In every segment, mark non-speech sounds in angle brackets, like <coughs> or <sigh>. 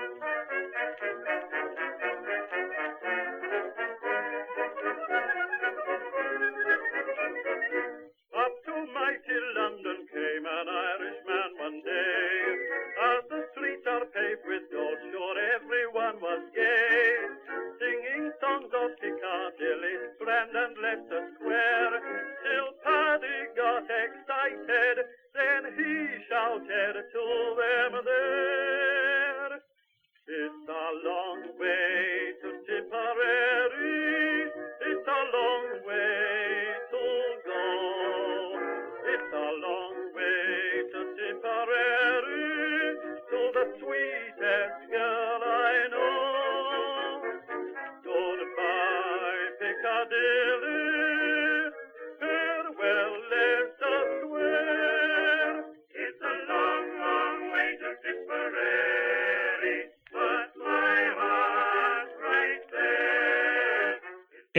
Up to mighty London came an Irishman one day. As the streets are paved with gold, sure everyone was gay. Singing songs of Piccadilly, friend and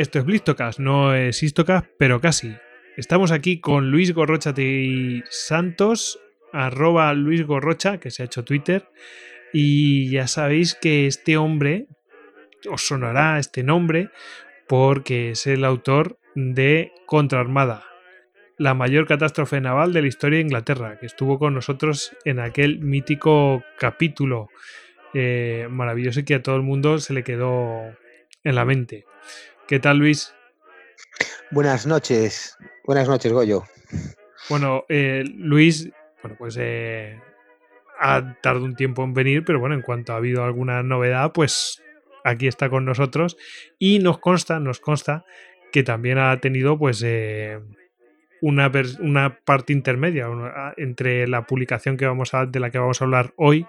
Esto es Blistocast, no es Histocast, pero casi. Estamos aquí con Luis Gorrocha Santos, arroba Luis Gorrocha, que se ha hecho Twitter. Y ya sabéis que este hombre, os sonará este nombre, porque es el autor de Contraarmada, la mayor catástrofe naval de la historia de Inglaterra, que estuvo con nosotros en aquel mítico capítulo eh, maravilloso que a todo el mundo se le quedó en la mente. ¿Qué tal, Luis? Buenas noches. Buenas noches, Goyo. Bueno, eh, Luis, bueno, pues eh, ha tardado un tiempo en venir, pero bueno, en cuanto ha habido alguna novedad, pues aquí está con nosotros y nos consta, nos consta que también ha tenido pues eh, una, una, parte intermedia entre la publicación que vamos a, de la que vamos a hablar hoy.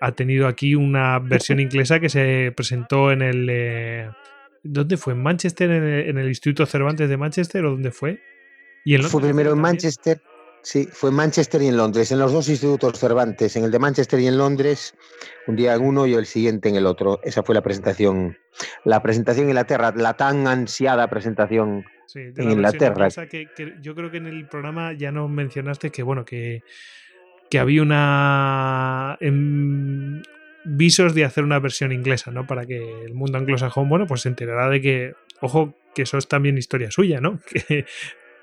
ha tenido aquí una versión inglesa que se presentó en el ¿Dónde fue? ¿En Manchester, en el, Instituto Cervantes de Manchester o dónde fue? ¿Y fue primero en Manchester, sí, fue en Manchester y en Londres, en los dos institutos Cervantes, en el de Manchester y en Londres, un día en uno y el siguiente en el otro. Esa fue la presentación, la presentación en Inglaterra, la tan ansiada presentación en Inglaterra. Que, yo creo que en el programa ya nos mencionaste que, bueno, que que había una em, visos de hacer una versión inglesa, ¿no? Para que el mundo anglosajón, bueno, pues se enterará de que, ojo, que eso es también historia suya, ¿no? <laughs> Que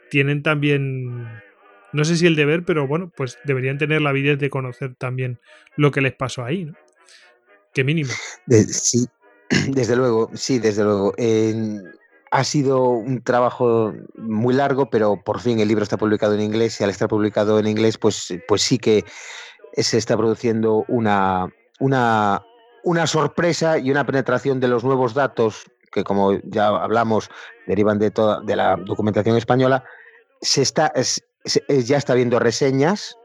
tienen también, no sé si el deber, pero bueno, pues deberían tener la avidez de conocer también lo que les pasó ahí, ¿no? Que mínimo. sí, <clears throat> desde luego, sí, desde luego. ha sido un trabajo muy largo, pero por fin el libro está publicado en inglés y al estar publicado en inglés, pues, pues sí que se está produciendo una, una, una sorpresa y una penetración de los nuevos datos que, como ya hablamos, derivan de, toda, de la documentación española, se está, ya está viendo reseñas,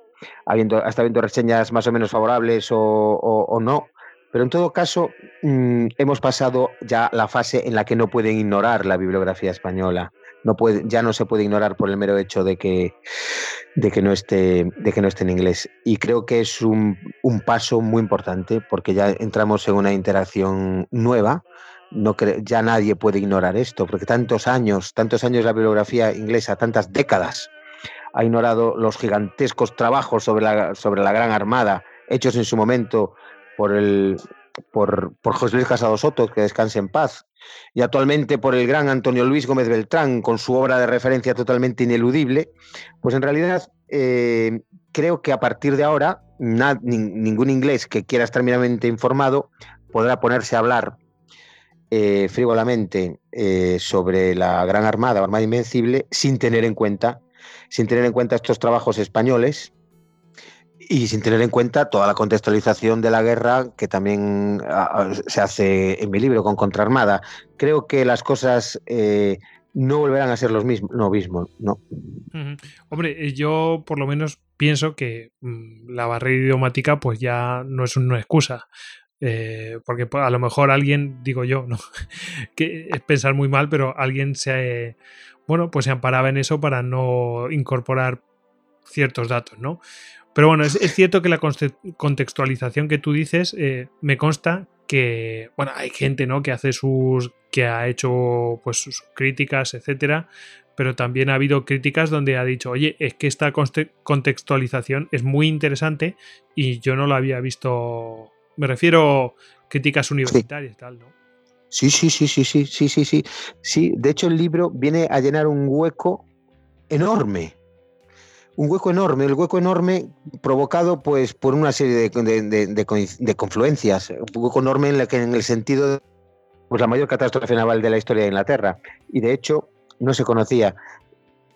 habiendo, está viendo reseñas más o menos favorables o, no, pero en todo caso mm, hemos pasado ya la fase en la que no pueden ignorar la bibliografía española no puede, ya no se puede ignorar por el mero hecho de que, de que, no, esté, de que no esté en inglés. Y creo que es un, un paso muy importante porque ya entramos en una interacción nueva. No ya nadie puede ignorar esto, porque tantos años, tantos años la bibliografía inglesa, tantas décadas, ha ignorado los gigantescos trabajos sobre la, sobre la Gran Armada, hechos en su momento por el, por, por José Luis Casado Soto, que descanse en paz, y actualmente por el gran Antonio Luis Gómez Beltrán, con su obra de referencia totalmente ineludible, pues en realidad eh, creo que a partir de ahora ningún inglés que quiera estar mínimamente informado podrá ponerse a hablar eh, frívolamente eh, sobre la Gran Armada, Armada Invencible, sin tener en cuenta, sin tener en cuenta estos trabajos españoles y sin tener en cuenta toda la contextualización de la guerra que también ah, ah, se hace en mi libro con Contraarmada. Creo que las cosas eh, no volverán a ser los mismos, lo mismo, ¿no? Hombre, eh, yo por lo menos pienso que mm, la barrera idiomática pues ya no es una excusa. Eh, porque pues, a lo mejor alguien, digo yo, ¿no? <laughs> que es pensar muy mal, pero alguien se, bueno, pues se amparaba en eso para no incorporar ciertos datos, ¿no? Pero bueno, es, cierto que la contextualización que tú dices eh, me consta que, bueno, hay gente, ¿no? Que hace sus, que ha hecho pues sus críticas, etcétera, pero también ha habido críticas donde ha dicho, oye, es que esta contextualización es muy interesante y yo no la había visto Me refiero críticas universitarias y tal, ¿no? Sí, sí, sí, sí, sí, sí, sí, sí. Sí, de hecho el libro viene a llenar un hueco enorme. Un hueco enorme, el hueco enorme provocado pues por una serie de, confluencias, un hueco enorme en, la que, en el sentido de pues, la mayor catástrofe naval de la historia de Inglaterra. Y de hecho no se conocía.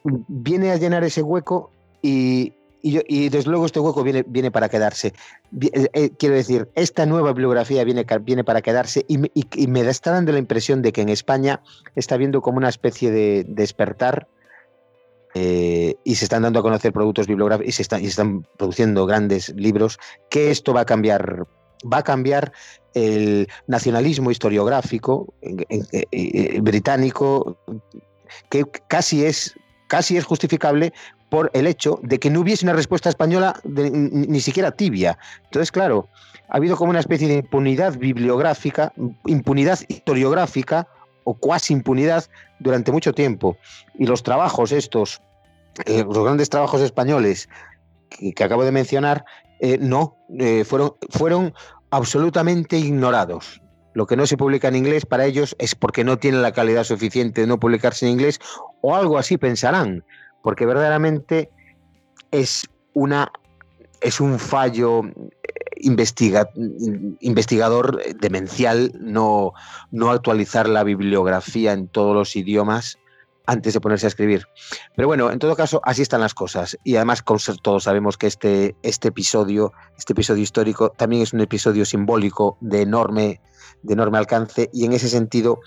Viene a llenar ese hueco y, y, desde luego este hueco viene, viene para quedarse. Eh, eh, quiero decir, esta nueva bibliografía viene, viene para quedarse y, me está dando la impresión de que en España está viendo como una especie de despertar eh, y se están dando a conocer productos bibliográficos y se, están, produciendo grandes libros, que esto va a cambiar va a cambiar el nacionalismo historiográfico británico, que casi es, casi es justificable por el hecho de que no hubiese una respuesta española ni, siquiera tibia. Entonces, claro, ha habido como una especie de impunidad bibliográfica, impunidad historiográfica o cuasi impunidad durante mucho tiempo. Y los trabajos estos, eh, los grandes trabajos españoles que, acabo de mencionar, eh, no, eh, fueron, fueron absolutamente ignorados. Lo que no se publica en inglés para ellos es porque no tienen la calidad suficiente de no publicarse en inglés o algo así pensarán porque verdaderamente es una es un fallo eh, investigador demencial no, no actualizar la bibliografía en todos los idiomas antes de ponerse a escribir. Pero bueno, en todo caso, así están las cosas. Y además, todos sabemos que este, este episodio, este episodio histórico, también es un episodio simbólico de enorme, de enorme alcance. Y en ese sentido,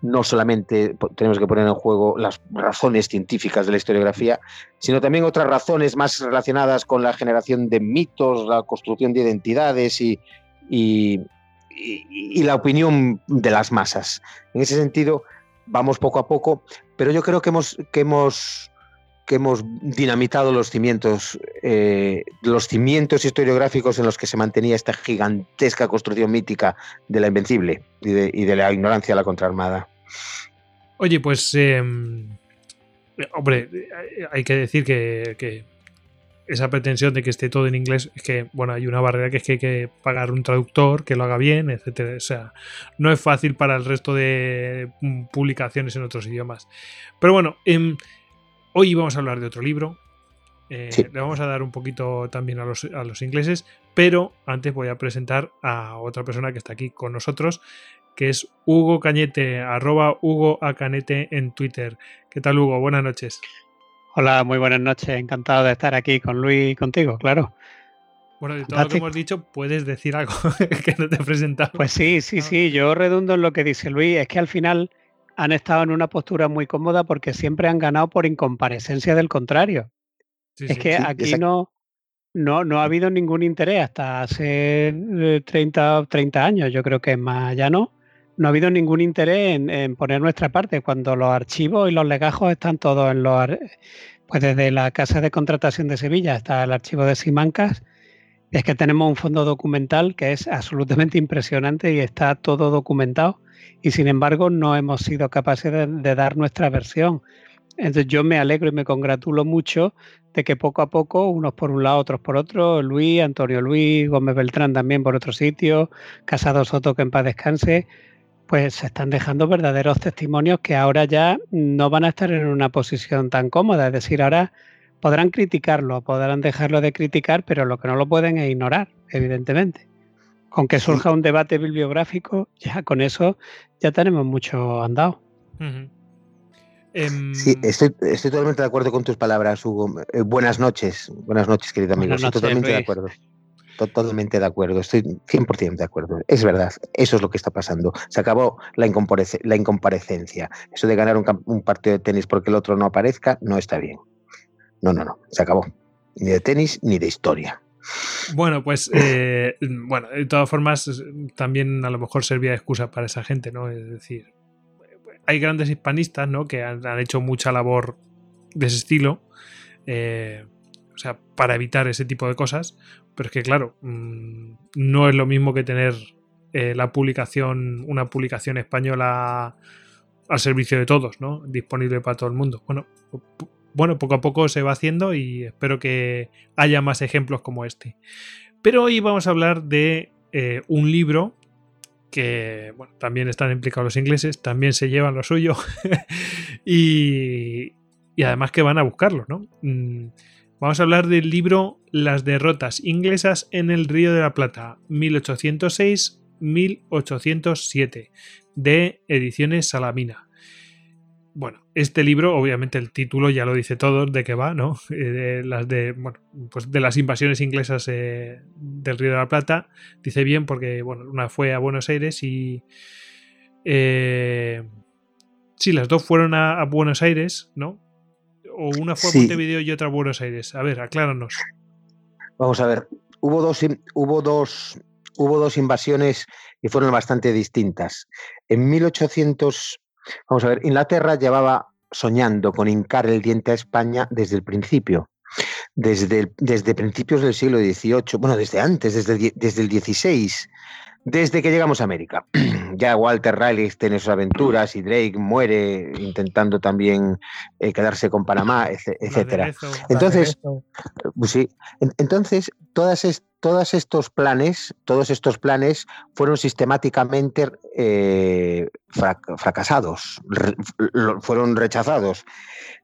no solamente tenemos que poner en juego las razones científicas de la historiografía, sino también otras razones más relacionadas con la generación de mitos, la construcción de identidades y, y, la opinión de las masas. En ese sentido, vamos poco a poco, pero yo creo que hemos, que hemos, que hemos dinamitado los cimientos, eh, los cimientos historiográficos en los que se mantenía esta gigantesca construcción mítica de la invencible y de, la ignorancia de la contraarmada. Oye, pues, em, hombre, hay que decir que, esa pretensión de que esté todo en inglés es que, bueno, hay una barrera que es que hay que pagar un traductor que lo haga bien, etcétera. O sea, no es fácil para el resto de mm, publicaciones en otros idiomas. Pero bueno, em, Hoy vamos a hablar de otro libro. Eh, le vamos a dar un poquito también a los, ingleses, pero antes voy a presentar a otra persona que está aquí con nosotros, que es Hugo Cañete, arroba Hugo Acanete en Twitter. ¿Qué tal, Hugo? Buenas noches. Hola, muy buenas noches. Encantado de estar aquí con Luis y contigo, claro. Bueno, de todo lo que hemos dicho, puedes decir algo <laughs> que no te he presentado. Pues sí, sí, sí. Yo redundo en lo que dice Luis. Es que al final han estado en una postura muy cómoda porque siempre han ganado por incomparecencia del contrario. es que aquí no, no, no ha habido ningún interés hasta hace 30, eh, 30 años, yo creo que más ya no. No ha habido ningún interés en, poner nuestra parte cuando los archivos y los legajos están todos en los... Pues desde la Casa de Contratación de Sevilla hasta el archivo de Simancas, es que tenemos un fondo documental que es absolutamente impresionante y está todo documentado y sin embargo no hemos sido capaces de, dar nuestra versión. Entonces yo me alegro y me congratulo mucho de que poco a poco, unos por un lado, otros por otro, Luis, Antonio Luis, Gómez Beltrán también por otro sitio, Casado Soto que en paz descanse, pues se están dejando verdaderos testimonios que ahora ya no van a estar en una posición tan cómoda. Es decir, ahora podrán criticarlo, podrán dejarlo de criticar, pero lo que no lo pueden es ignorar, evidentemente. Con que surja un debate bibliográfico, ya con eso ya tenemos mucho andado. Em, sí, estoy, totalmente de acuerdo con tus palabras, Hugo. Eh, buenas noches, buenas noches, querido amigo. estoy totalmente de acuerdo. Totalmente de acuerdo, estoy 100% de acuerdo. Es verdad, eso es lo que está pasando. Se acabó la, incomparecencia. Eso de ganar un, partido de tenis porque el otro no aparezca no está bien. No, no, no, se acabó. Ni de tenis ni de historia. Bueno, pues eh, <laughs> bueno, de todas formas, también a lo mejor servía de excusa para esa gente, ¿no? Es decir, hay grandes hispanistas, ¿no? Que han, hecho mucha labor de ese estilo. Eh, o sea, para evitar ese tipo de cosas. Pero es que, claro, mm, no es lo mismo que tener eh, la publicación, una publicación española al servicio de todos, ¿no? Disponible para todo el mundo. Bueno, bueno, poco a poco se va haciendo y espero que haya más ejemplos como este. Pero hoy vamos a hablar de eh, un libro que bueno, también están implicados los ingleses, también se llevan lo suyo <laughs> y, y, además que van a buscarlo, ¿no? Mm, vamos a hablar del libro Las derrotas inglesas en el Río de la Plata, 1806-1807, de Ediciones Salamina. Bueno, este libro, obviamente el título ya lo dice todo de qué va, ¿no? <laughs> Eh, de las de, bueno, pues de las invasiones inglesas eh, del Río de la Plata. Dice bien porque, bueno, una fue a Buenos Aires y... Eh, sí, las dos fueron a, Buenos Aires, ¿no? O una fue a Montevideo y otra a Buenos Aires. A ver, acláranos. Vamos a ver, hubo dos, hubo dos, hubo dos invasiones y fueron bastante distintas. En 1800 Vamos a ver, Inglaterra llevaba soñando con hincar el diente a España desde el principio. Desde, desde principios del siglo XVIII, bueno, desde antes, desde desde el XVI, desde que llegamos a América. <clears throat> ya Walter Raleigh tiene sus aventuras y Drake muere intentando también eh, quedarse con Panamá, etcétera. Entonces, pues sí, entonces todas, todos estos planes, todos estos planes fueron sistemáticamente eh, fracasados, fueron rechazados.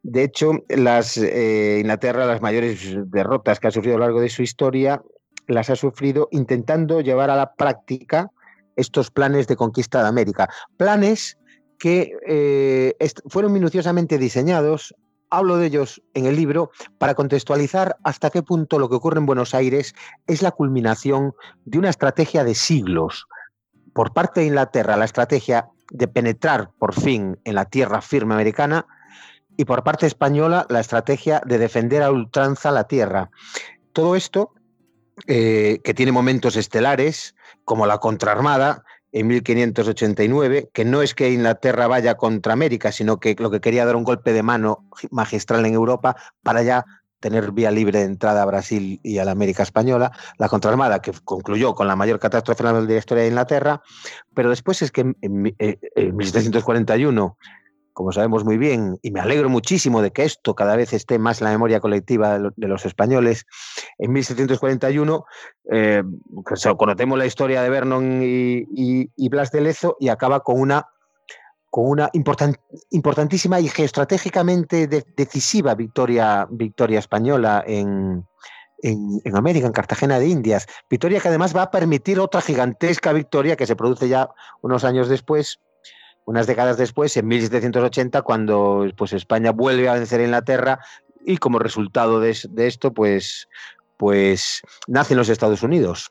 De hecho, las eh, Inglaterra, las mayores derrotas que ha sufrido a lo largo de su historia, las ha sufrido intentando llevar a la práctica estos planes de conquista de América. Planes que eh, fueron minuciosamente diseñados hablo de ellos en el libro para contextualizar hasta qué punto lo que ocurre en Buenos Aires es la culminación de una estrategia de siglos. Por parte de Inglaterra, la estrategia de penetrar por fin en la tierra firme americana y por parte española, la estrategia de defender a ultranza la tierra. Todo esto, eh, que tiene momentos estelares, como la contraarmada, en 1589, que no es que Inglaterra vaya contra América, sino que lo que quería dar un golpe de mano magistral en Europa para ya tener vía libre de entrada a Brasil y a la América Española, la contraarmada que concluyó con la mayor catástrofe de la historia de Inglaterra, pero después es que en, en 1741 como sabemos muy bien, y me alegro muchísimo de que esto cada vez esté más en la memoria colectiva de los españoles, en 1741 eh, conocemos la historia de Vernon y, Blas de Lezo y acaba con una, con una importantísima y geoestratégicamente decisiva victoria, victoria española en, en, América, en Cartagena de Indias. Victoria que además va a permitir otra gigantesca victoria que se produce ya unos años después unas décadas después, en 1780, cuando pues, España vuelve a vencer a Inglaterra y como resultado de, esto, pues, pues nacen los Estados Unidos.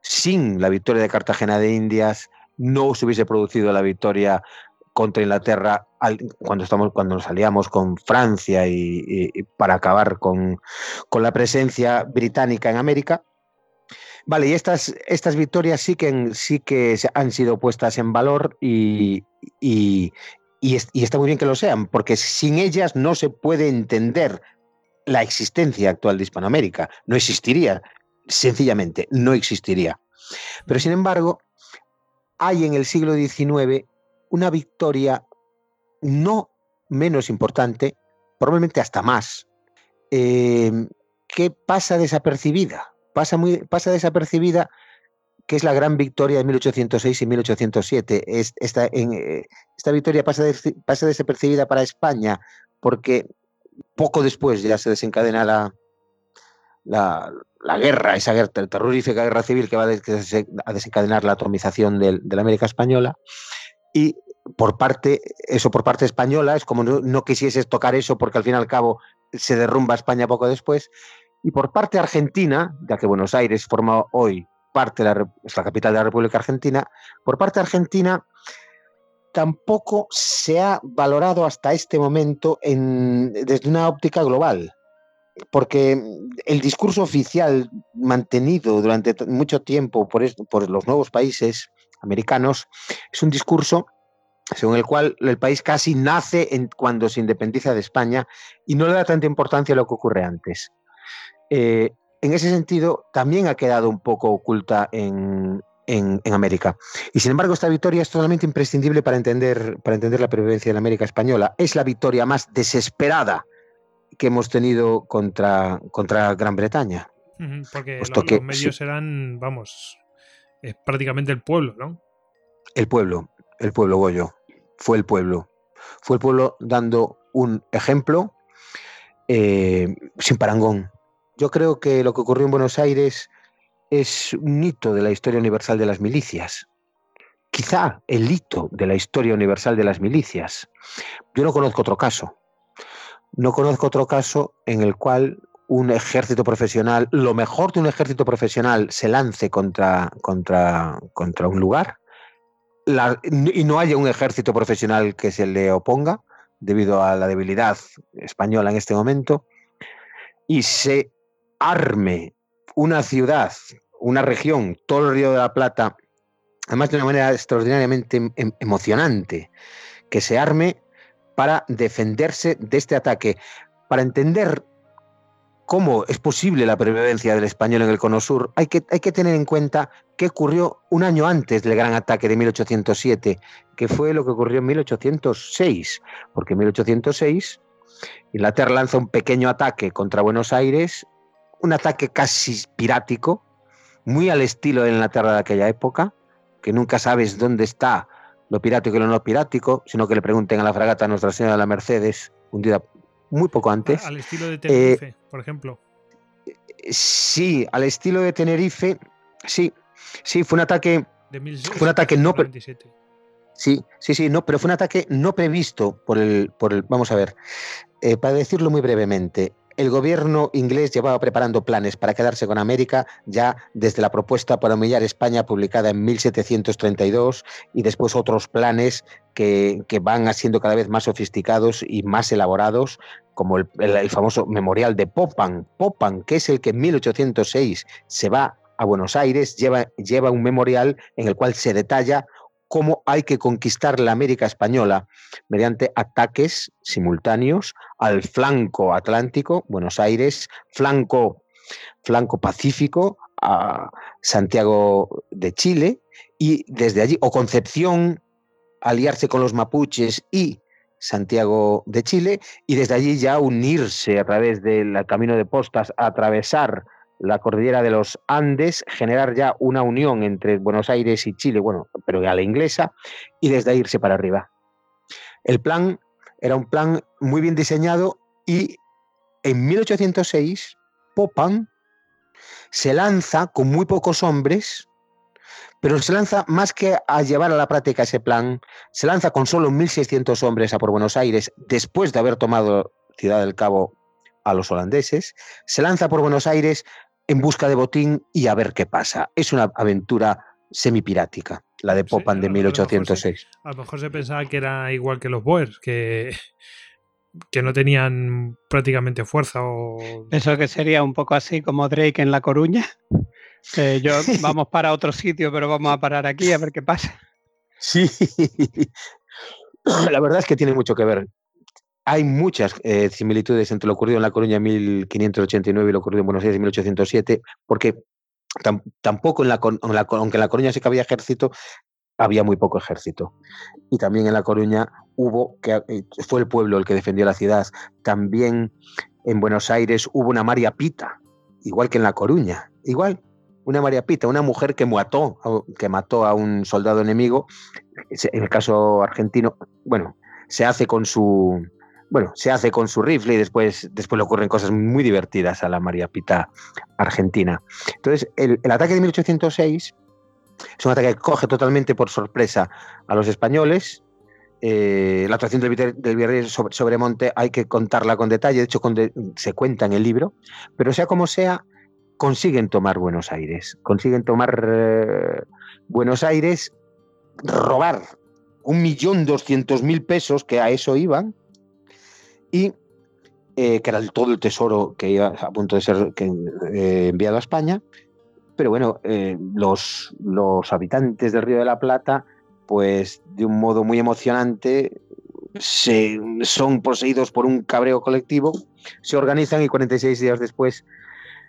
Sin la victoria de Cartagena de Indias, no se hubiese producido la victoria contra Inglaterra cuando, estamos, cuando nos salíamos con Francia y, para acabar con, con, la presencia británica en América. Vale, y estas, estas victorias sí que, sí que han sido puestas en valor y, y, está muy bien que lo sean, porque sin ellas no se puede entender la existencia actual de Hispanoamérica. No existiría, sencillamente, no existiría. Pero sin embargo, hay en el siglo XIX una victoria no menos importante, probablemente hasta más, eh, que pasa desapercibida pasa, muy, pasa desapercibida, que es la gran victoria de 1806 y 1807. esta, eh, esta victoria pasa, pasa desapercibida para España porque poco después ya se desencadena la, la, guerra, esa guerra, terrorífica guerra civil que va a desencadenar la atomización de, la América Española. Y por parte, eso por parte española, es como no, no quisieses tocar eso porque al fin y al cabo se derrumba España poco después, y por parte argentina, ya que Buenos Aires forma hoy parte de la, capital de la República Argentina, por parte argentina tampoco se ha valorado hasta este momento en, desde una óptica global, porque el discurso oficial mantenido durante mucho tiempo por, los nuevos países americanos es un discurso según el cual el país casi nace cuando se independiza de España y no le da tanta importancia a lo que ocurre antes. Eh, en ese sentido también ha quedado un poco oculta en, América. Y sin embargo, esta victoria es totalmente imprescindible para entender, para entender la previvencia de la América española. Es la victoria más desesperada que hemos tenido contra, contra Gran Bretaña. porque los medios eran, vamos, es prácticamente el pueblo, ¿no? El pueblo, el pueblo Goyo, fue el pueblo. Fue el pueblo dando un ejemplo eh, sin parangón. Yo creo que lo que ocurrió en Buenos Aires es un hito de la historia universal de las milicias. Quizá el hito de la historia universal de las milicias. Yo no conozco otro caso. No conozco otro caso en el cual un ejército profesional, lo mejor de un ejército profesional, se lance contra, contra, contra un lugar y no haya un ejército profesional que se le oponga debido a la debilidad española en este momento y se arme una ciudad, una región, todo el Río de la Plata, además de una manera extraordinariamente em, em, emocionante, que se arme para defenderse de este ataque, para entender cómo es posible la previvencia del español en el Cono Sur, hay que, hay que tener en cuenta qué ocurrió un año antes del gran ataque de 1807, que fue lo que ocurrió en 1806, porque en 1806 Inglaterra lanza un pequeño ataque contra Buenos Aires, un ataque casi pirático, muy al estilo de Inglaterra de aquella época, que nunca sabes dónde está lo pirático y lo no pirático, sino que le pregunten a la fragata Nuestra Señora de la Mercedes, hundida muy poco antes. Al estilo de Tenerife, eh, por ejemplo. Sí, al estilo de Tenerife, sí, sí, fue un ataque, fue un ataque no, sí, sí, sí, no, pero fue un ataque no previsto por el, por el, vamos a ver, eh, para decirlo muy brevemente, el gobierno inglés llevaba preparando planes para quedarse con América ya desde la propuesta para humillar España publicada en 1732 y después otros planes que, van siendo cada vez más sofisticados y más elaborados, como el, famoso memorial de Popan, Popan, que es el que en 1806 se va a Buenos Aires, lleva, lleva un memorial en el cual se detalla cómo hay que conquistar la América española mediante ataques simultáneos al flanco atlántico, Buenos Aires, flanco, flanco pacífico, a Santiago de Chile, y desde allí, o Concepción, aliarse con los mapuches y Santiago de Chile, y desde allí ya unirse a través del camino de postas, atravesar la cordillera de los Andes, generar ya una unión entre Buenos Aires y Chile, bueno, pero a la inglesa, y desde ahí irse para arriba. El plan era un plan muy bien diseñado y en 1806 Popan se lanza con muy pocos hombres, pero se lanza más que a llevar a la práctica ese plan, se lanza con solo 1.600 hombres a por Buenos Aires después de haber tomado Ciudad del Cabo a los holandeses, se lanza por Buenos Aires en busca de botín y a ver qué pasa. Es una aventura semipirática, la de Popan de 1806. A lo, mejor se pensaba que era igual que los Boers, que, que no tenían prácticamente fuerza. O... Eso que sería un poco así como Drake en La Coruña. Que yo <laughs> vamos para otro sitio, pero vamos a parar aquí a ver qué pasa. Sí, la verdad es que tiene mucho que ver hay muchas eh, similitudes entre lo ocurrido en La Coruña en 1589 y lo ocurrido en Buenos Aires en 1807, porque tampoco en la, aunque en La Coruña sí que había ejército, había muy poco ejército. Y también en La Coruña hubo, que eh, fue el pueblo el que defendió la ciudad. También en Buenos Aires hubo una María Pita, igual que en La Coruña. Igual, una María Pita, una mujer que mató, que mató a un soldado enemigo. En el caso argentino, bueno, se hace con su, bueno, se hace con su rifle y después, después le ocurren cosas muy divertidas a la María Pita argentina. Entonces, el, ataque de 1806 es un ataque que coge totalmente por sorpresa a los españoles. Eh, la actuación del, del sobre, Sobremonte hay que contarla con detalle, de hecho se cuenta en el libro, pero sea como sea, consiguen tomar Buenos Aires, consiguen tomar eh, Buenos Aires, robar un millón doscientos mil pesos, que a eso iban, y eh, que era todo el tesoro que iba a punto de ser eh, enviado a España. Pero bueno, eh, los, los habitantes del Río de la Plata, pues de un modo muy emocionante, se, son poseídos por un cabreo colectivo, se organizan y 46 días después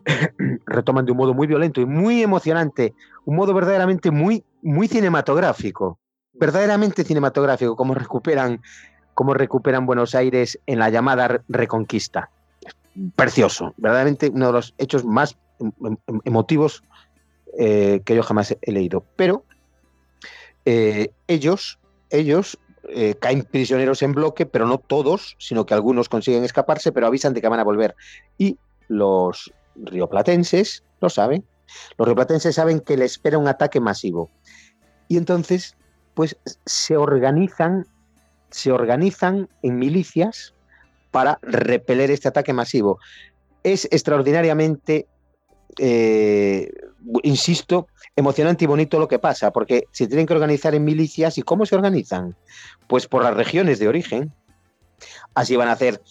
<clears throat> retoman de un modo muy violento y muy emocionante, un modo verdaderamente muy, muy cinematográfico, verdaderamente cinematográfico, como recuperan cómo recuperan Buenos Aires en la llamada Reconquista. Precioso, verdaderamente uno de los hechos más em, em, em, emotivos eh, que yo jamás he leído. Pero eh, ellos, ellos eh, caen prisioneros en bloque, pero no todos, sino que algunos consiguen escaparse, pero avisan de que van a volver. Y los rioplatenses lo saben. Los rioplatenses saben que les espera un ataque masivo. Y entonces, pues se organizan, se organizan en milicias para repeler este ataque masivo. Es extraordinariamente eh, insisto, emocionante y bonito lo que pasa, porque se tienen que organizar en milicias, ¿y cómo se organizan? Pues por las regiones de origen. Así van a hacer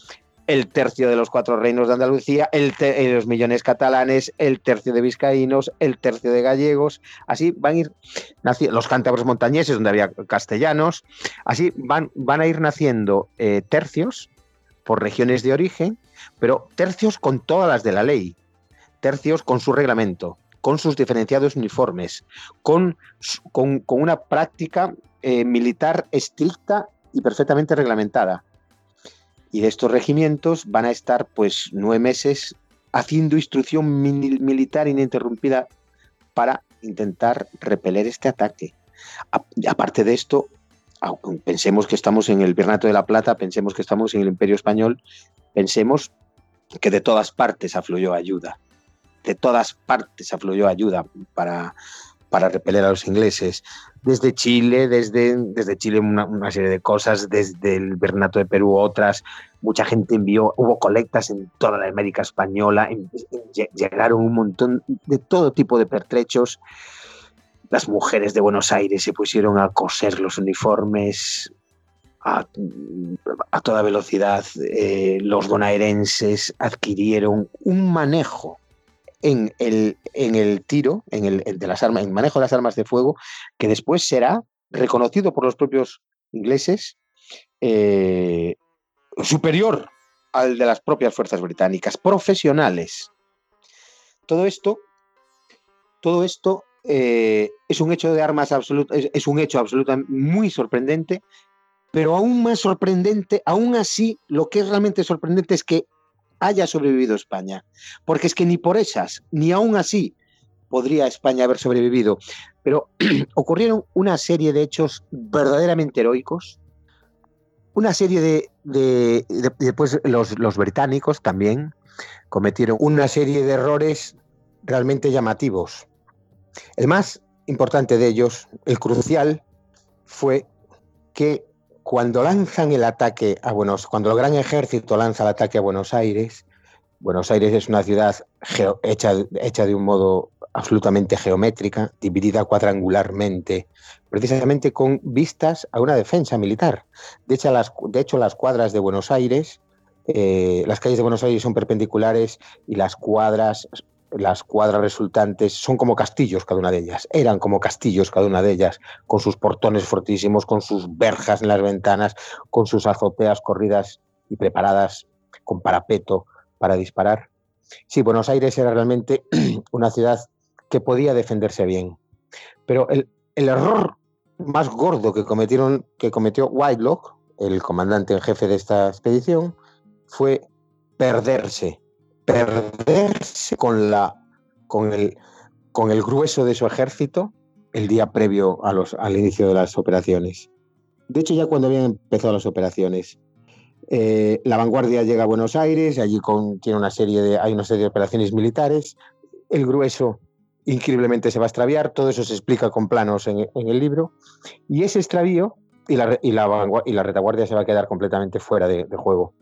el tercio de los cuatro reinos de Andalucía, el eh, los millones catalanes, el tercio de vizcaínos, el tercio de gallegos, así van a ir los cántabros montañeses donde había castellanos, así van, van a ir naciendo eh, tercios por regiones de origen, pero tercios con todas las de la ley, tercios con su reglamento, con sus diferenciados uniformes, con, con, una práctica eh, militar estricta y perfectamente reglamentada. Y de estos regimientos van a estar pues nueve meses haciendo instrucción militar ininterrumpida para intentar repeler este ataque. aparte de esto, pensemos que estamos en el Virreinato de la Plata, pensemos que estamos en el Imperio Español, pensemos que de todas partes afluyó ayuda de todas partes afluyó ayuda para, para repeler a los ingleses. Desde Chile, desde, desde Chile una, serie de cosas, desde el Bernato de Perú otras, mucha gente envió, hubo colectas en toda la América Española, llegaron un montón de todo tipo de pertrechos. Las mujeres de Buenos Aires se pusieron a coser los uniformes a, toda velocidad. Eh, los bonaerenses adquirieron un manejo en el, en el tiro, en el, manejo de las armas de fuego, que después será reconocido por los propios ingleses eh, superior al de las propias fuerzas británicas, profesionales. Todo esto, todo esto eh, es un hecho de armas absoluto, es, un hecho absolutamente muy sorprendente, pero aún más sorprendente, aún así, lo que es realmente sorprendente es que haya sobrevivido España. Porque es que ni por esas, ni aún así, podría España haber sobrevivido. Pero <clears throat> ocurrieron una serie de hechos verdaderamente heroicos. Una serie de, después los, los británicos también cometieron una serie de errores realmente llamativos. El más importante de ellos, el crucial, fue que cuando lanzan el ataque a Buenos cuando el gran ejército lanza el ataque a Buenos Aires, Buenos Aires es una ciudad hecha, hecha de un modo absolutamente geométrica, dividida cuadrangularmente, precisamente con vistas a una defensa militar. De hecho, las, de hecho, las cuadras de Buenos Aires, eh, las calles de Buenos Aires son perpendiculares y las cuadras las cuadras resultantes son como castillos cada una de ellas, eran como castillos cada una de ellas, con sus portones fortísimos, con sus verjas en las ventanas, con sus azoteas corridas y preparadas con parapeto para disparar. Sí, Buenos Aires era realmente <clears throat> una ciudad que podía defenderse bien, pero el, error más gordo que, cometieron, que cometió Whitelock, el comandante en jefe de esta expedición, fue perderse perderse con, la, con, el, con el grueso de su ejército el día previo a los, al inicio de las operaciones. De hecho, ya cuando habían empezado las operaciones, eh, la vanguardia llega a Buenos Aires, allí con, tiene una serie de, hay una serie de operaciones militares, el grueso increíblemente se va a extraviar, todo eso se explica con planos en, el libro, y ese extravío y la, y la, y la retaguardia se va a quedar completamente fuera de juego.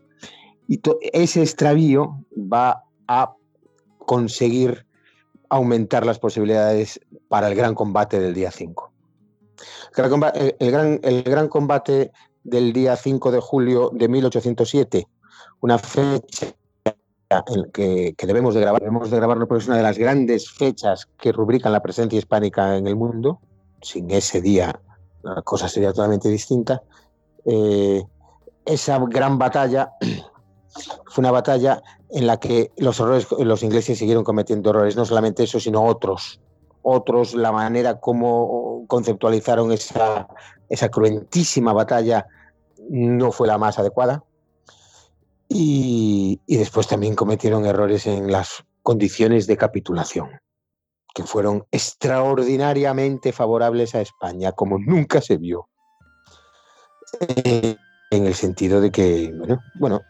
Y ese extravío va a conseguir aumentar las posibilidades para el gran combate del día 5. El gran, el gran combate del día 5 de julio de 1807, una fecha que, debemos de grabar, debemos de grabarlo porque es una de las grandes fechas que rubrican la presencia hispánica en el mundo. Sin ese día la cosa sería totalmente distinta. Eh, esa gran batalla fue una batalla en la que los los ingleses siguieron cometiendo errores, no solamente eso, sino otros. Otros, la manera como conceptualizaron esa, esa cruentísima batalla no fue la más adecuada. Y, después también cometieron errores en las condiciones de capitulación. que fueron extraordinariamente favorables a España, como nunca se vio. Eh, en el sentido de que, bueno, bueno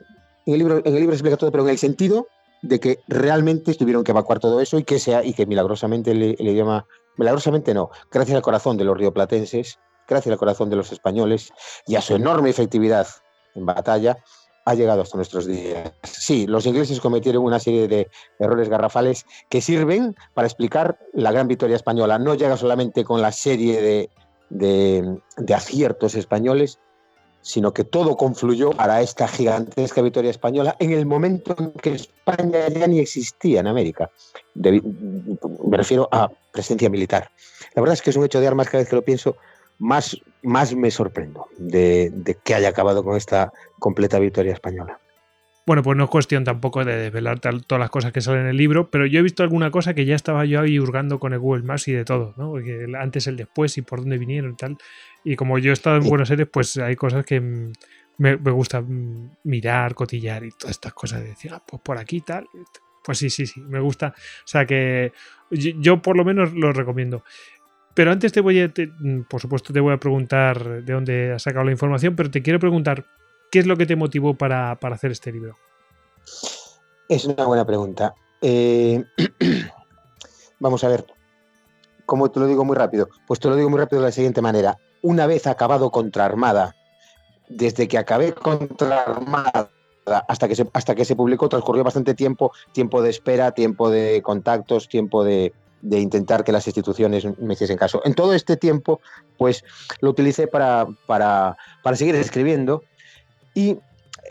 en, el libro, en el libro explica todo, pero en el sentido de que realmente tuvieron que evacuar todo eso y que sea y que milagrosamente el, idioma milagrosamente no gracias al corazón de los rioplatenses gracias al corazón de los españoles y a su enorme efectividad en batalla ha llegado hasta nuestros días. Sí, los ingleses cometieron una serie de errores garrafales que sirven para explicar la gran victoria española. No llega solamente con la serie de, de, de aciertos españoles, sino que todo confluyó para esta gigantesca victoria española en el momento en que España ya ni existía en América. me refiero a presencia militar. La verdad es que es un hecho de armas cada vez que lo pienso, más, más me sorprendo de, de que haya acabado con esta completa victoria española. Bueno, pues no es cuestión tampoco de desvelar todas las cosas que salen en el libro, pero yo he visto alguna cosa que ya estaba yo ahí hurgando con el Google Maps y de todo, ¿no? Porque antes el después y por dónde vinieron y tal. Y como yo he estado en Buenos Aires, pues hay cosas que me, gusta mirar, cotillar y todas estas cosas. De decir, ah, pues por aquí tal. Pues sí, sí, sí, me gusta. O sea que yo por lo menos lo recomiendo. Pero antes te voy a, por supuesto, te voy a preguntar de dónde has sacado la información, pero te quiero preguntar, ¿Qué es lo que te motivó para, hacer este libro? Es una buena pregunta. Eh, <clears throat> vamos a ver, ¿cómo te lo digo muy rápido? Pues te lo digo muy rápido de la siguiente manera. Una vez acabado contra Armada, desde que acabé contra Armada hasta que se, hasta que se publicó transcurrió bastante tiempo, tiempo de espera, tiempo de contactos, tiempo de, intentar que las instituciones me hiciesen caso. En todo este tiempo, pues lo utilicé para, para, para seguir escribiendo y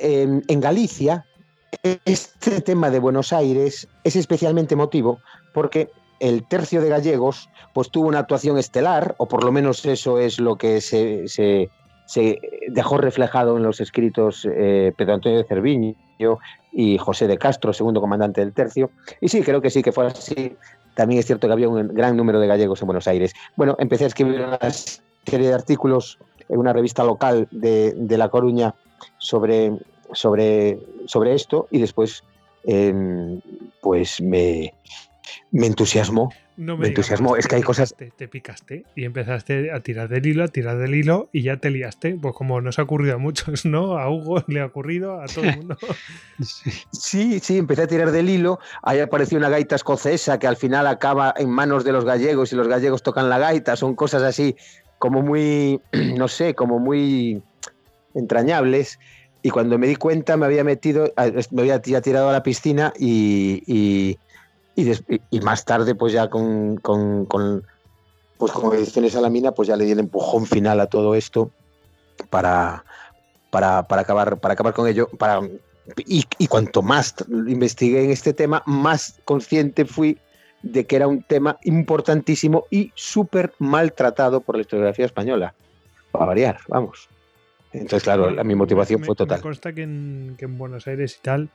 en Galicia, este tema de Buenos Aires es especialmente emotivo porque el tercio de gallegos pues tuvo una actuación estelar, o por lo menos eso es lo que se, se, dejó reflejado en los escritos eh, Pedro Antonio de Cerviño y José de Castro, segundo comandante del tercio. Y sí, creo que sí que fue así. También es cierto que había un gran número de gallegos en Buenos Aires. Bueno, empecé a escribir una serie de artículos en una revista local de La Coruña sobre, sobre, sobre esto y después em, pues me, me entusiasmó. me, entusiasmó. Es que hay cosas. Te, picaste y empezaste a tirar del hilo, a tirar del hilo y ya te liaste. Pues como nos ha ocurrido a muchos, ¿no? A Hugo le ha ocurrido, a todo el mundo. <laughs> sí, sí, empecé a tirar del hilo. Ahí apareció una gaita escocesa que al final acaba en manos de los gallegos y los gallegos tocan la gaita. Son cosas así como muy, <clears throat> no sé, como muy entrañables y cuando me di cuenta me había metido, me había tirado a la piscina y, y, y, más tarde pues ya con, con, con, pues con ediciones a la mina pues ya le di el empujón final a todo esto para, para, para acabar, para acabar con ello. Para, y, y cuanto más investigué en este tema, más consciente fui de que era un tema importantísimo y súper maltratado por la historiografía española. Para variar, vamos. Entonces, claro, la, mi motivación fue total. Me consta que en, Buenos Aires y tal,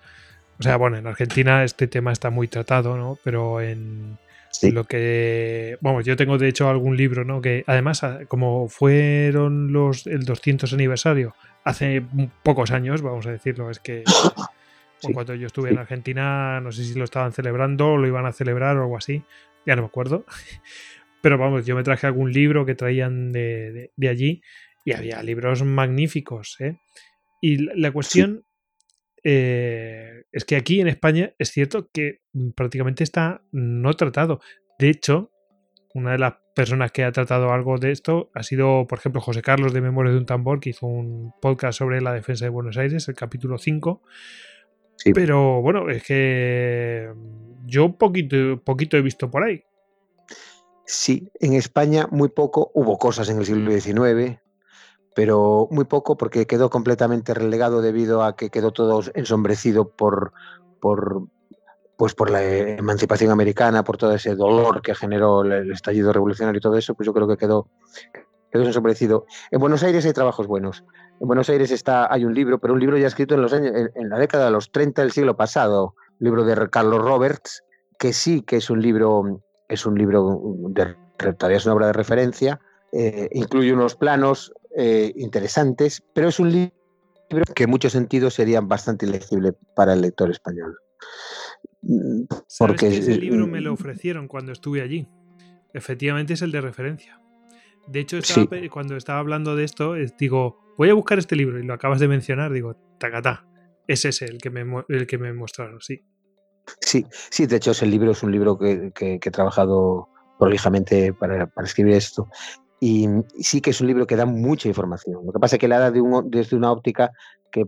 o sea, bueno, en Argentina este tema está muy tratado, ¿no? Pero en lo que, vamos, yo tengo de hecho algún libro, ¿no? Que además, como fueron los el 200 aniversario hace pocos años, vamos a decirlo, es que <coughs> cuando yo estuve en Argentina, no sé si lo estaban celebrando o lo iban a celebrar o algo así, ya no me acuerdo. <laughs> Pero vamos, yo me traje algún libro que traían de, de allí y había libros magníficos. ¿eh? Y la cuestión eh, es que aquí en España es cierto que prácticamente está no tratado. De hecho, una de las personas que ha tratado algo de esto ha sido, por ejemplo, José Carlos de Memoria de un Tambor, que hizo un podcast sobre la defensa de Buenos Aires, el capítulo 5. Pero bueno, es que yo poquito, poquito he visto por ahí. Sí, en España muy poco. Hubo cosas en el siglo XIX, pero muy poco porque quedó completamente relegado debido a que quedó todo ensombrecido por, por, pues por la emancipación americana, por todo ese dolor que generó el estallido revolucionario y todo eso, pues yo creo que quedó, quedó ensombrecido. En Buenos Aires hay trabajos buenos. En Buenos Aires está, hay un libro, pero un libro ya escrito en, los años, en la década de los 30 del siglo pasado, libro de Carlos Roberts, que sí que es un libro, es un libro de, todavía es una obra de referencia, eh, incluye unos planos eh, interesantes, pero es un libro que en muchos sentidos sería bastante ilegible para el lector español. Porque ese libro me lo ofrecieron cuando estuve allí. Efectivamente es el de referencia. De hecho, cuando estaba hablando de esto, digo, voy a buscar este libro y lo acabas de mencionar, digo, tacatá. Ese es el que me, el que me mostraron, sí. Sí, sí, de hecho, ese libro es un libro que, he trabajado prolijamente para, escribir esto. Y sí que es un libro que da mucha información. Lo que pasa es que la da de desde una óptica que,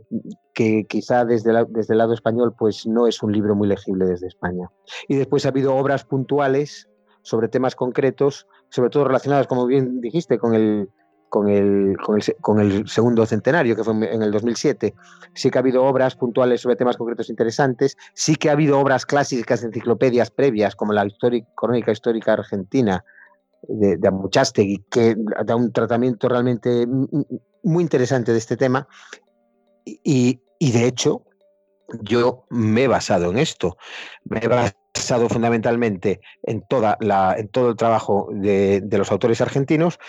que quizá desde, desde el lado español pues no es un libro muy legible desde España. Y después ha habido obras puntuales sobre temas concretos, sobre todo relacionados, como bien dijiste, con el, con el, con el, segundo centenario, que fue en el 2007. Sí que ha habido obras puntuales sobre temas concretos interesantes, sí que ha habido obras clásicas enciclopedias previas, como la Crónica Histórica Argentina de, de Amuchastegui, que da un tratamiento realmente muy interesante de este tema. Y, y de hecho, yo me he basado en esto. Me he basado fundamentalmente en, toda la, en todo el trabajo de, de los autores argentinos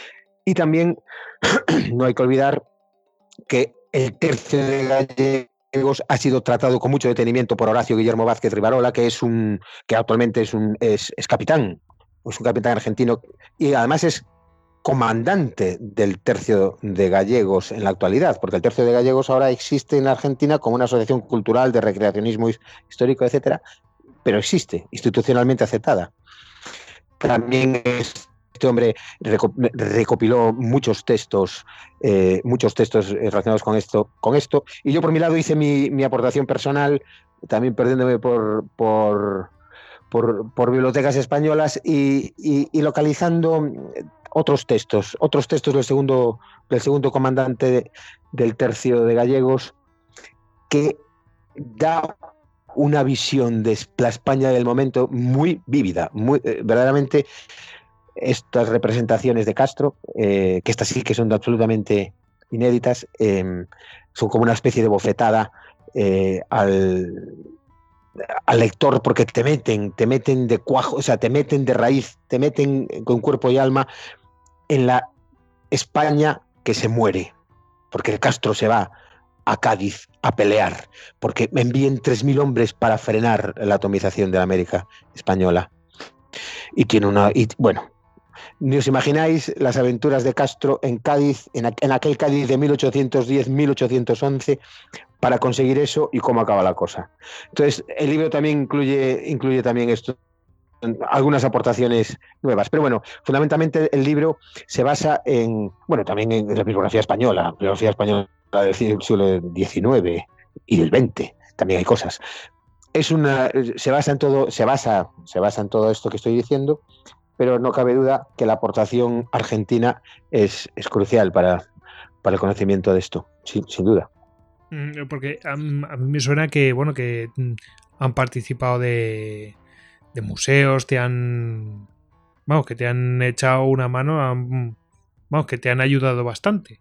y también <clears throat> no hay que olvidar que el tercio de gallegos ha sido tratado con mucho detenimiento por Horacio Guillermo Vázquez Rivarola, que es un que actualmente es un es, capitán, es un capitán argentino y además es comandante del tercio de gallegos en la actualidad, porque el tercio de gallegos ahora existe en Argentina como una asociación cultural de recreacionismo histórico, etcétera, pero existe institucionalmente aceptada. También es este hombre recopiló muchos textos, eh, muchos textos relacionados con esto, con esto. Y yo por mi lado hice mi, aportación personal, también perdiéndome por, por, por, bibliotecas españolas y, localizando otros textos, otros textos del segundo, del segundo comandante del tercio de gallegos que da una visión de la España del momento muy vívida, muy eh, verdaderamente estas representaciones de Castro, eh, que estas sí que son absolutamente inéditas, em, son como una especie de bofetada eh, al, al, lector porque te meten, te meten de cuajo, o sea, te meten de raíz, te meten con cuerpo y alma en la España que se muere, porque Castro se va a Cádiz a pelear, porque me envíen 3.000 hombres para frenar la atomización de la América española. Y tiene una, y, bueno, ni os imagináis las aventuras de Castro en Cádiz, en, aquel Cádiz de 1810-1811, para conseguir eso y cómo acaba la cosa. Entonces, el libro también incluye, incluye también esto, algunas aportaciones nuevas. Pero bueno, fundamentalmente el libro se basa en, bueno, también en la bibliografía española, la bibliografía española del siglo XIX y del XX, también hay cosas. Es una, se basa en todo, se basa, se basa en todo esto que estoy diciendo, pero no cabe duda que la aportación argentina es, crucial para, para, el conocimiento de esto, sin, duda. Mm, porque a, mí me suena que, bueno, que mm, han participado de, museos, te han, vamos, que te han echado una mano, vamos, que te han ayudado bastante.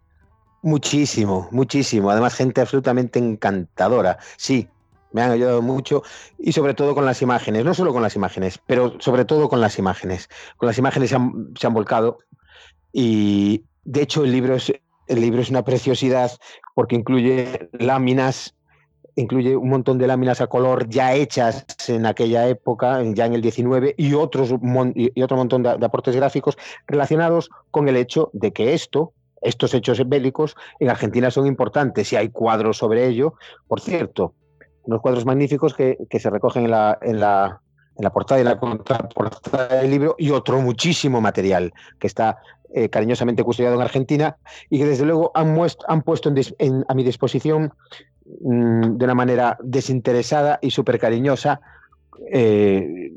Muchísimo, muchísimo. Además, gente absolutamente encantadora. Sí, me han ayudado mucho y sobre todo con las imágenes, no solo con las imágenes, pero sobre todo con las imágenes. Con las imágenes se han, volcado y de hecho el libro, es, el libro es una preciosidad porque incluye láminas, incluye un montón de láminas a color ya hechas en aquella época, ya en el 19, y, otros, y otro montón de, aportes gráficos relacionados con el hecho de que esto, estos hechos bélicos en Argentina son importantes y hay cuadros sobre ello. Por cierto, unos cuadros magníficos que, se recogen en la, en, la, en la portada y la contraportada del libro y otro muchísimo material que está eh, cariñosamente custodiado en Argentina y que desde luego han, han puesto a mi disposición mm, de una manera desinteresada y súper cariñosa, eh,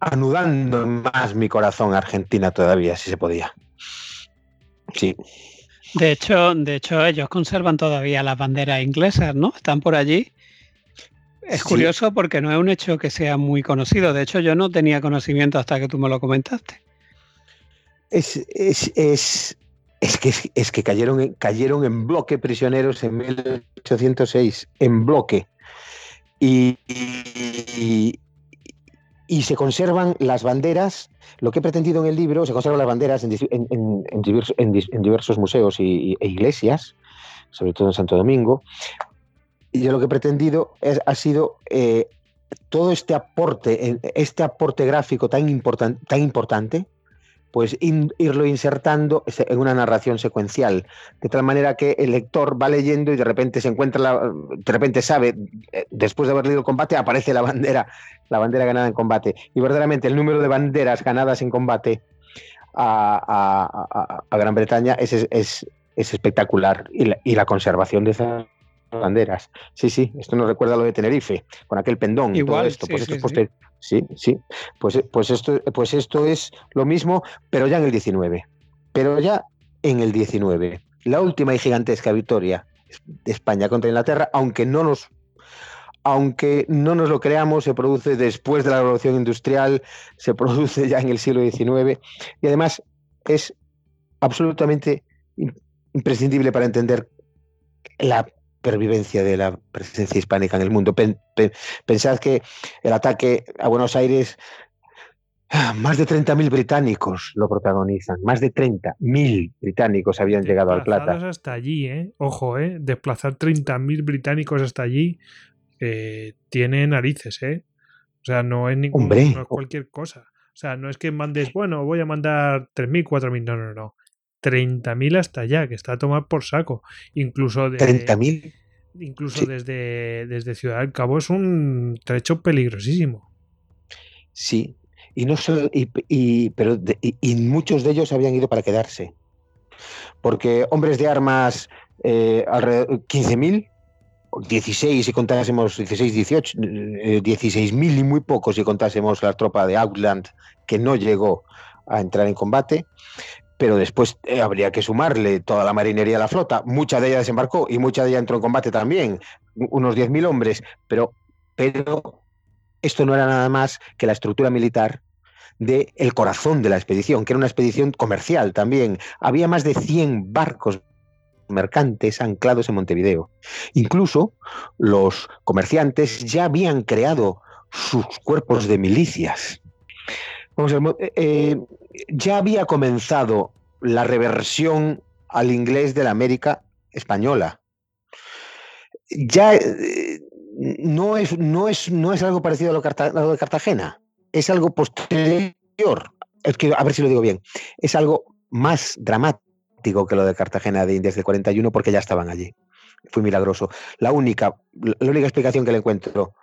anudando más mi corazón a Argentina todavía, si se podía. Sí. De hecho, de hecho, ellos conservan todavía las banderas inglesas, ¿no? Están por allí. Es curioso porque no es un hecho que sea muy conocido. De hecho, yo no tenía conocimiento hasta que tú me lo comentaste. Es, es, es, es que, es que cayeron, cayeron en bloque prisioneros en 1806, en bloque. y, y se conservan las banderas. Lo que he pretendido en el libro, se conservan las banderas en, diversos, museos y, e iglesias, sobre todo en Santo Domingo. Y yo lo que he pretendido ha sido eh, todo este aporte, este aporte gráfico tan, tan importante, pues irlo insertando en una narración secuencial, de tal manera que el lector va leyendo y de repente se encuentra, la, de repente sabe, eh, después de haber leído el combate, aparece la bandera, la bandera ganada en combate. Y verdaderamente el número de banderas ganadas en combate a, Gran Bretaña es, es, espectacular y la, conservación de esas banderas. Sí, sí, esto nos recuerda a lo de Tenerife, con aquel pendón y todo esto. pues esto Sí, sí. Pues, pues, esto, pues esto es lo mismo, pero ya en el 19. Pero ya en el 19. La última y gigantesca victoria de España contra Inglaterra, aunque no nos aunque no nos lo creamos, se produce después de la revolución industrial, se <laughs> produce ya en el siglo XIX y además es absolutamente imprescindible para entender la pervivencia de la presencia hispánica en el mundo. pensad que el ataque a Buenos Aires, ah, más de 30.000 británicos lo protagonizan, más de 30.000 británicos habían llegado al Plata. hasta allí, ¿eh? Ojo, ¿eh? Desplazar 30.000 británicos hasta allí eh, tiene narices, ¿eh? O sea, no es, ningún, cualquier cosa. O sea, no es que mandes, bueno, voy a mandar 3.000, 4.000, no, no, no. 30.000 hasta allá, que está a tomar por saco. Incluso de, 30.000. Incluso desde, desde Ciudad del Cabo es un trecho peligrosísimo. Sí, y no solo, y, pero y, muchos de ellos habían ido para quedarse. Porque hombres de armas, eh, alrededor 15.000, 16 si contásemos 16, 18, 16.000 y muy pocos si contásemos la tropa de Outland que no llegó a entrar en combate pero después eh, habría que sumarle toda la marinería de la flota. Mucha de ella desembarcó y mucha de ella entró en combate también, unos 10.000 hombres, pero, pero esto no era nada más que la estructura militar del el corazón de la expedición, que era una expedición comercial también. Había más de 100 barcos mercantes anclados en Montevideo. Incluso los comerciantes ya habían creado sus cuerpos de milicias. Vamos eh, eh, ya había comenzado la reversión al inglés de la América española. Ya eh, no, es, no, es, no es algo parecido a lo, de Cartagena, es algo posterior. Es que, a ver si lo digo bien, es algo más dramático que lo de Cartagena de Indias del 41 porque ya estaban allí. Fue milagroso. La única, la única explicación que le encuentro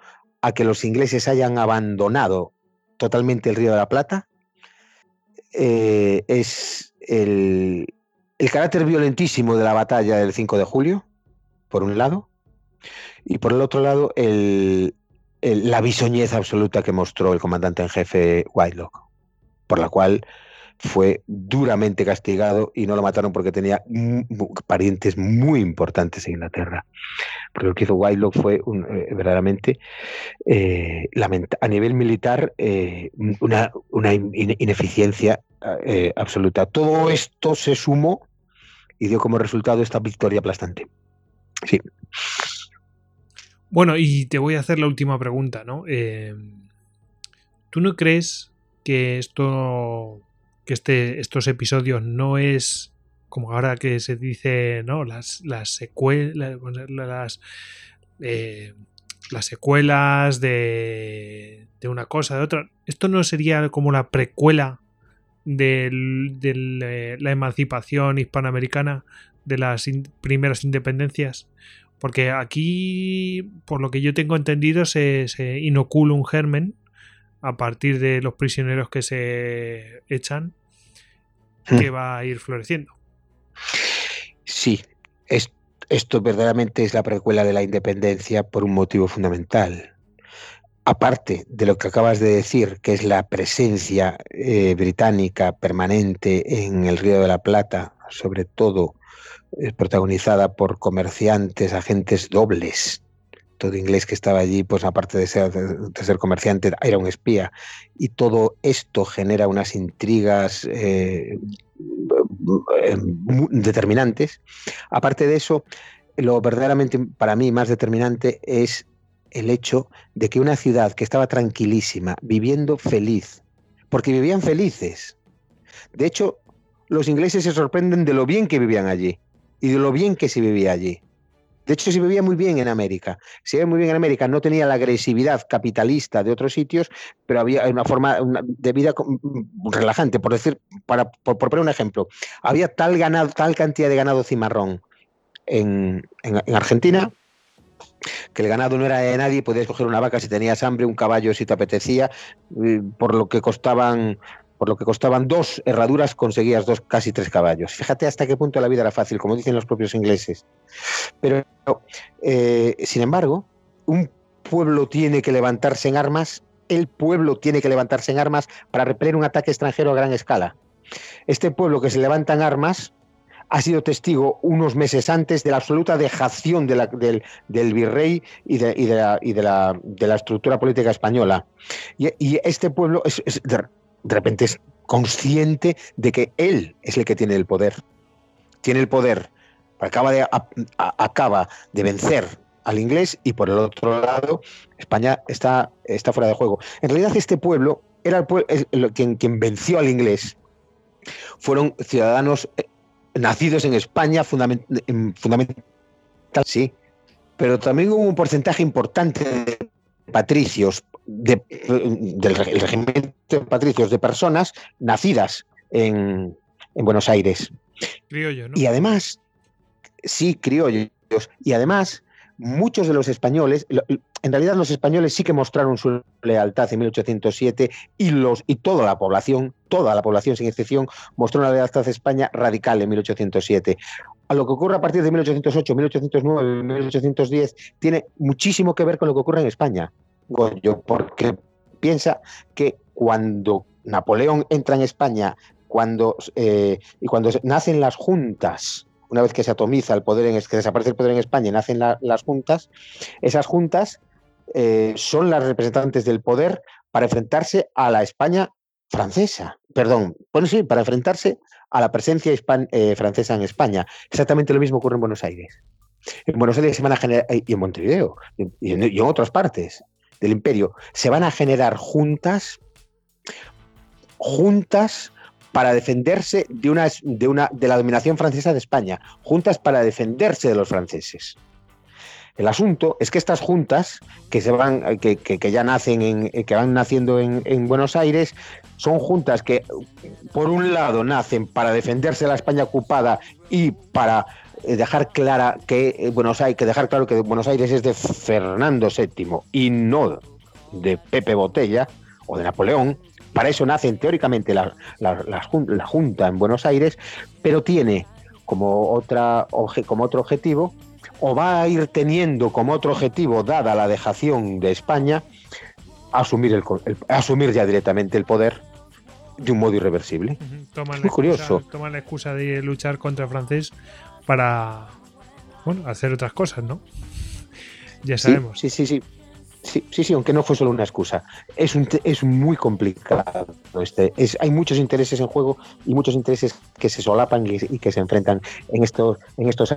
a que los ingleses hayan abandonado totalmente el Río de la Plata. Eh, es el, carácter violentísimo de la batalla del 5 de julio, por un lado, y por el otro lado, la bisoñez absoluta que mostró el comandante en jefe Whitelock, por la cual fue duramente castigado y no lo mataron porque tenía parientes muy importantes en Inglaterra. Porque lo que hizo Whitelock fue eh, verdaderamente, eh, a nivel militar, eh, una, ineficiencia absoluta. Todo esto se sumó y dio como resultado esta victoria aplastante. Sí. Bueno, y te voy a hacer la última pregunta, ¿no? ¿Tú no crees que esto que este, estos episodios no es como ahora que se dice, ¿no? Las, las secuelas, las, eh, las secuelas de, de, una cosa, de otra. Esto no sería como la precuela de eh, la emancipación hispanoamericana de las primeras independencias. Porque aquí, por lo que yo tengo entendido, se, se inocula un germen a partir de los prisioneros que se echan que va a ir floreciendo. Sí, esto verdaderamente es la precuela de la independencia por un motivo fundamental. Aparte de lo que acabas de decir, que es la presencia eh, británica permanente en el Río de la Plata, sobre todo eh, protagonizada por comerciantes, agentes dobles, todo inglés que estaba allí, pues aparte de ser, comerciante, era un espía. Y todo esto genera unas intrigas eh, determinantes. Aparte de eso, lo verdaderamente para mí más determinante es el hecho de que una ciudad que estaba tranquilísima, viviendo feliz, porque vivían felices. De hecho, los ingleses se sorprenden de lo bien que vivían allí y de lo bien que se vivía allí De hecho, se vivía muy bien en América. Se vivía muy bien en América. No tenía la agresividad capitalista de otros sitios, pero había una forma de vida relajante. Por decir, para, por, poner un ejemplo, había tal, ganado, tal cantidad de ganado cimarrón en, Argentina que el ganado no era de nadie, podías coger una vaca si tenías hambre, un caballo si te apetecía, por lo que costaban por lo que costaban dos herraduras conseguías dos, casi tres caballos. Fíjate hasta qué punto la vida era fácil, como dicen los propios ingleses. Pero, eh, sin embargo, un pueblo tiene que levantarse en armas, el pueblo tiene que levantarse en armas para repeler un ataque extranjero a gran escala. Este pueblo que se levanta en armas ha sido testigo unos meses antes de la absoluta dejación del, virrey y, de, la, estructura política española. Y, este pueblo es, de repente es consciente de que él es el que tiene el poder. Tiene el poder, acaba de, acaba de vencer al inglés y por el otro lado España está, está fuera de juego. En realidad este pueblo era el quien, quien venció al inglés. Fueron ciudadanos eh, nacidos en España fundamental, sí, pero también hubo un porcentaje importante de patricios, del régimen de patricios, de personas nacidas en, Buenos Aires. Criollo, ¿no? Y además, sí, criollos. Y además, muchos de los españoles, en realidad los españoles sí que mostraron su lealtad en 1807 y, los, y toda la población, toda la población sin excepción, mostró una lealtad a España radical en 1807 a lo que ocurre a partir de 1808, 1809, 1810 tiene muchísimo que ver con lo que ocurre en España. Goyo, porque piensa que cuando Napoleón entra en España, cuando, eh, y cuando nacen las juntas, una vez que se atomiza el poder, en, que desaparece el poder en España y nacen las juntas, esas juntas eh, son las representantes del poder para enfrentarse a la España francesa, perdón, bueno, sí, para enfrentarse a la presencia eh, francesa en España. Exactamente lo mismo ocurre en Buenos Aires. En Buenos Aires se van a generar, y en Montevideo, y en otras partes, del imperio, se van a generar juntas, juntas para defenderse de, una, de, una, de la dominación francesa de España, juntas para defenderse de los franceses. El asunto es que estas juntas, que, se van, que, que, ya nacen en, que van naciendo en, en, Buenos Aires, son juntas que, por un lado, nacen para defenderse de la España ocupada y para dejar clara que eh, Buenos Aires, que dejar claro que Buenos Aires es de Fernando VII y no de Pepe Botella o de Napoleón. Para eso nacen teóricamente la, Junta en Buenos Aires, pero tiene como, otra, como otro objetivo, o va a ir teniendo como otro objetivo, dada la dejación de España, asumir, el, asumir ya directamente el poder de un modo irreversible. Muy curioso. Toma la excusa de luchar contra el francés para bueno, hacer otras cosas, ¿no? Ya sabemos. Sí, sí, sí. Sí, sí, sí, aunque no fue solo una excusa. Es, un, es muy complicado. Este, es, hay muchos intereses en juego y muchos intereses que se solapan y, que se enfrentan en estos, en estos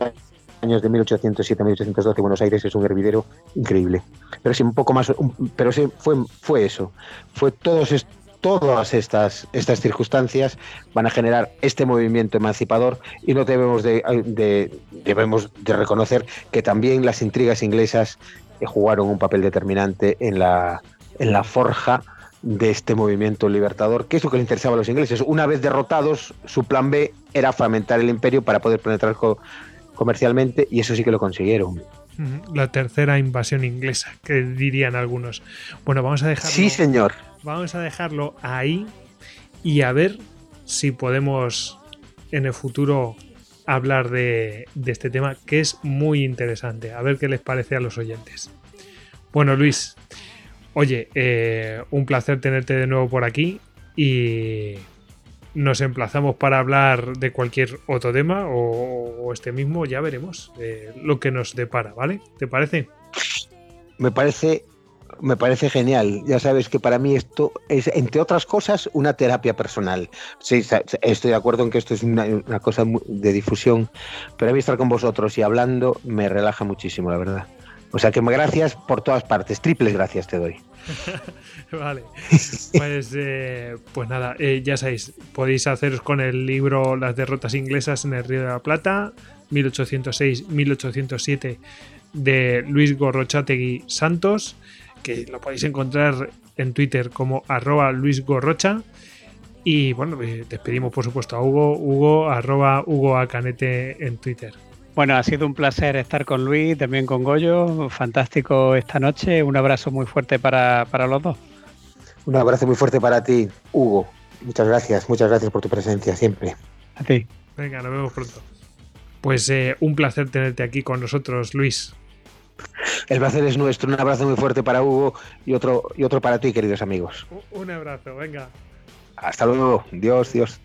años de 1807 1812. Buenos Aires es un hervidero increíble. Pero sí, un poco más. pero sí, fue, fue eso. Fue todos estos todas estas, estas circunstancias van a generar este movimiento emancipador y no debemos de, debemos de reconocer que también las intrigas inglesas jugaron un papel determinante en la, en la forja de este movimiento libertador, que es lo que le interesaba a los ingleses. Una vez derrotados, su plan B era fragmentar el imperio para poder penetrar comercialmente y eso sí que lo consiguieron. La tercera invasión inglesa, que dirían algunos. Bueno, vamos a dejarlo. Sí, señor. Vamos a dejarlo ahí y a ver si podemos en el futuro hablar de, este tema, que es muy interesante. A ver qué les parece a los oyentes. Bueno, Luis, oye, eh, un placer tenerte de nuevo por aquí y nos emplazamos para hablar de cualquier otro tema o, este mismo, ya veremos eh, lo que nos depara, ¿vale? ¿Te parece? Me parece me parece genial. Ya sabes que para mí esto es, entre otras cosas, una terapia personal. Sí, estoy de acuerdo en que esto es una, cosa de difusión, pero a mí estar con vosotros y hablando me relaja muchísimo, la verdad. O sea que gracias por todas partes, triples gracias te doy. <laughs> vale. Pues, eh, pues nada, eh, ya sabéis, podéis haceros con el libro Las derrotas inglesas en el Río de la Plata, 1806-1807, de Luis Gorrochategui Santos, que lo podéis encontrar en Twitter como arroba Luis Gorrocha. Y bueno, eh, despedimos por supuesto a Hugo, Hugo arroba Hugo Acanete en Twitter. Bueno, ha sido un placer estar con Luis, también con Goyo. Fantástico esta noche. Un abrazo muy fuerte para, los dos. Un abrazo muy fuerte para ti, Hugo. Muchas gracias, muchas gracias por tu presencia siempre. A ti. Venga, nos vemos pronto. Pues eh, un placer tenerte aquí con nosotros, Luis. El placer es nuestro. Un abrazo muy fuerte para Hugo y otro, y otro para ti, queridos amigos. Un abrazo, venga. Hasta luego. Dios, Dios.